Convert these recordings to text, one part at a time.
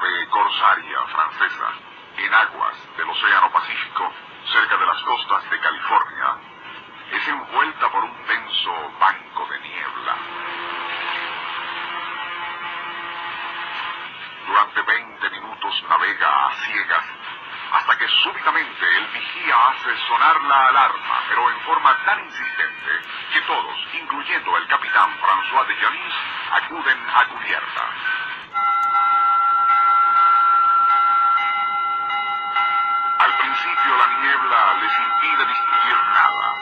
Nave corsaria francesa, en aguas del Océano Pacífico, cerca de las costas de California, es envuelta por un denso banco de niebla. Durante 20 minutos navega a ciegas hasta que súbitamente el vigía hace sonar la alarma, pero en forma tan insistente que todos, incluyendo el capitán François de Janis, acuden a cubierta. Principio la niebla les impide distinguir nada,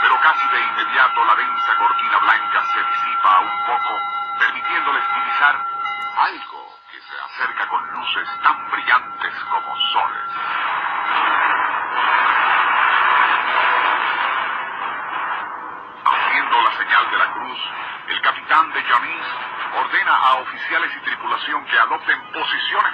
pero casi de inmediato la densa cortina blanca se disipa un poco, permitiéndoles divisar algo que se acerca con luces tan brillantes como soles. Haciendo la señal de la cruz, el capitán de Janis ordena a oficiales y tripulación que adopten posiciones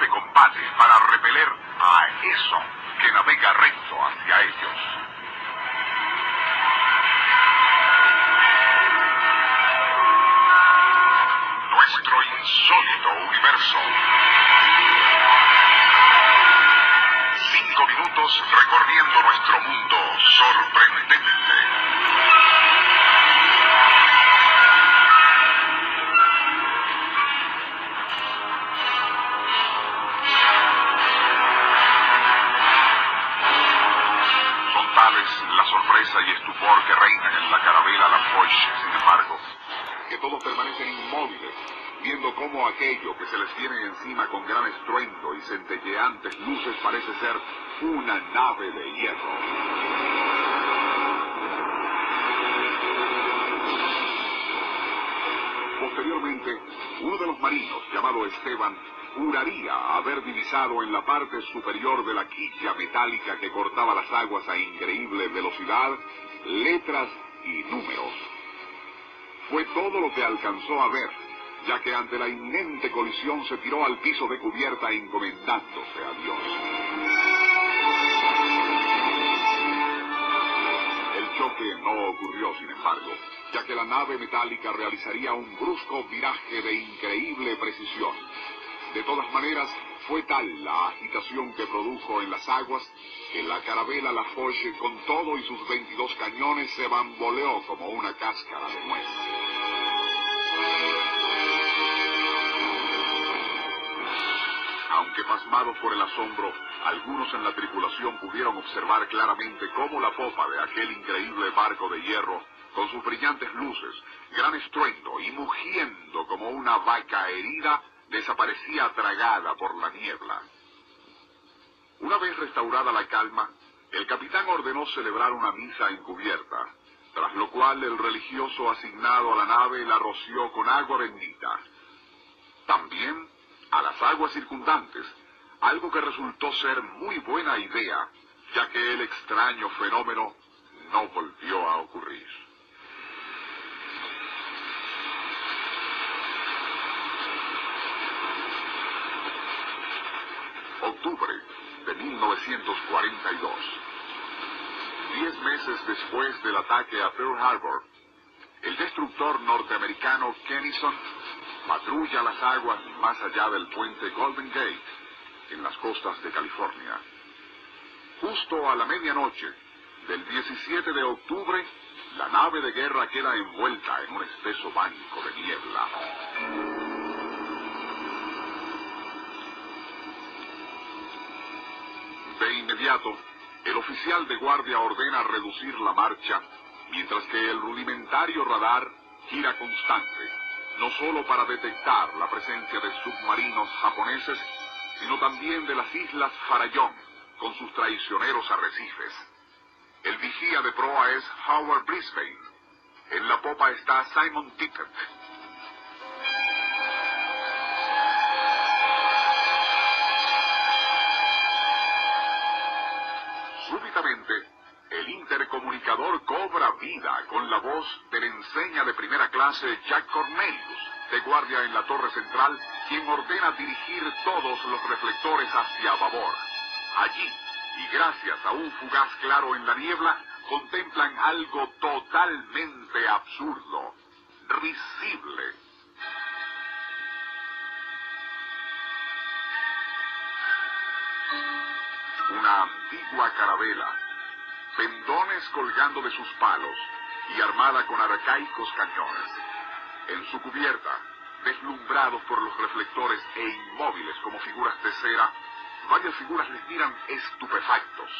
cómo aquello que se les viene encima con gran estruendo y centelleantes luces parece ser una nave de hierro. Posteriormente, uno de los marinos, llamado Esteban, juraría haber divisado en la parte superior de la quilla metálica que cortaba las aguas a increíble velocidad, letras y números. Fue todo lo que alcanzó a ver, ya que ante la inminente colisión se tiró al piso de cubierta encomendándose a Dios. El choque no ocurrió, sin embargo, ya que la nave metálica realizaría un brusco viraje de increíble precisión. De todas maneras, fue tal la agitación que produjo en las aguas que la carabela La Foche, con todo y sus 22 cañones, se bamboleó como una cáscara de nuez. Aunque pasmados por el asombro, algunos en la tripulación pudieron observar claramente cómo la popa de aquel increíble barco de hierro, con sus brillantes luces, gran estruendo y mugiendo como una vaca herida, desaparecía tragada por la niebla. Una vez restaurada la calma, el capitán ordenó celebrar una misa encubierta, tras lo cual el religioso asignado a la nave la roció con agua bendita. También a las aguas circundantes, algo que resultó ser muy buena idea, ya que el extraño fenómeno no volvió a ocurrir. Octubre de 1942. Diez meses después del ataque a Pearl Harbor, el destructor norteamericano Kennison patrulla las aguas más allá del puente Golden Gate, en las costas de California. Justo a la medianoche del 17 de octubre, la nave de guerra queda envuelta en un espeso banco de niebla. De inmediato, El oficial de guardia ordena reducir la marcha, mientras que el rudimentario radar gira constante, no solo para detectar la presencia de submarinos japoneses, sino también de las islas Farallón, con sus traicioneros arrecifes. El vigía de proa es Howard Brisbane. En la popa está Simon Tippett. De primera clase Jack Cornelius, de guardia en la torre central, quien ordena dirigir todos los reflectores hacia babor. Allí, y gracias a un fugaz claro en la niebla, contemplan algo totalmente absurdo, risible. Una antigua carabela, pendones colgando de sus palos y armada con arcaicos cañones. En su cubierta, deslumbrados por los reflectores e inmóviles como figuras de cera, varias figuras les miran estupefactos.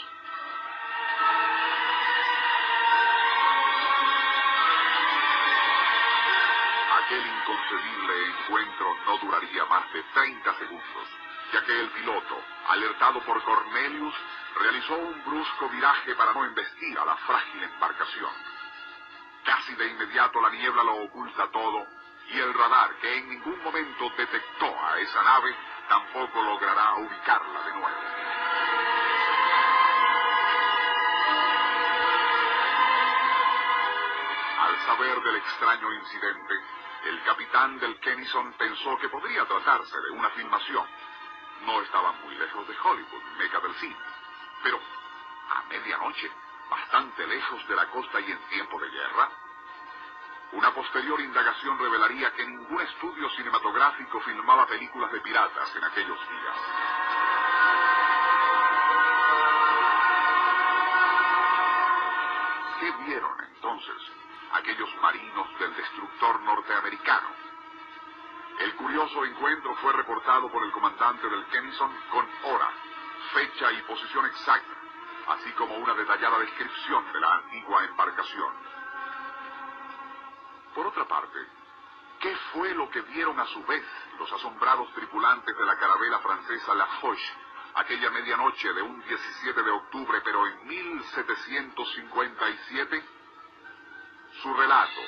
Aquel inconcebible encuentro no duraría más de 30 segundos, ya que el piloto, alertado por Cornelius, realizó un brusco viraje para no embestir a la frágil embarcación. Casi de inmediato la niebla lo oculta todo y el radar, que en ningún momento detectó a esa nave, tampoco logrará ubicarla de nuevo. Al saber del extraño incidente, el capitán del Kennison pensó que podría tratarse de una filmación. No estaban muy lejos de Hollywood, meca del cine. Pero, a medianoche, bastante lejos de la costa y en tiempo de guerra, una posterior indagación revelaría que ningún estudio cinematográfico filmaba películas de piratas en aquellos días. ¿Qué vieron entonces aquellos marinos del destructor norteamericano? El curioso encuentro fue reportado por el comandante del Kennison con hora, fecha y posición exacta, así como una detallada descripción de la antigua embarcación. Por otra parte, ¿qué fue lo que vieron a su vez los asombrados tripulantes de la carabela francesa La Foch aquella medianoche de un 17 de octubre, pero en 1757? Su relato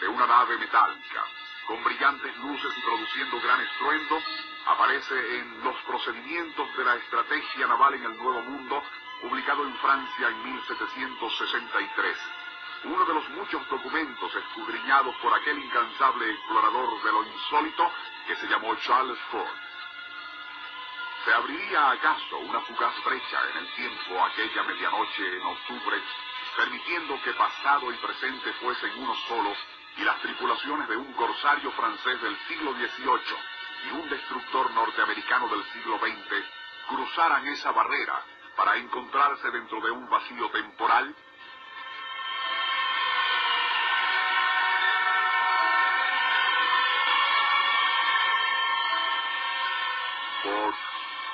de una nave metálica, con brillantes luces y produciendo gran estruendo, aparece en Los procedimientos de la estrategia naval en el Nuevo Mundo, publicado en Francia en 1763 uno de los muchos documentos escudriñados por aquel incansable explorador de lo insólito que se llamó Charles Ford. ¿Se abriría acaso una fugaz brecha en el tiempo aquella medianoche en octubre, permitiendo que pasado y presente fuesen uno solo y las tripulaciones de un corsario francés del siglo XVIII y un destructor norteamericano del siglo XX cruzaran esa barrera para encontrarse dentro de un vacío temporal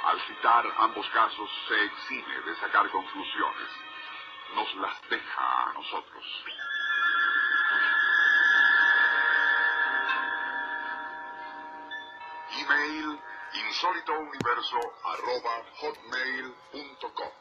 al citar ambos casos, se exime de sacar conclusiones. Nos las deja a nosotros. Email insólitouniverso arroba hotmail.com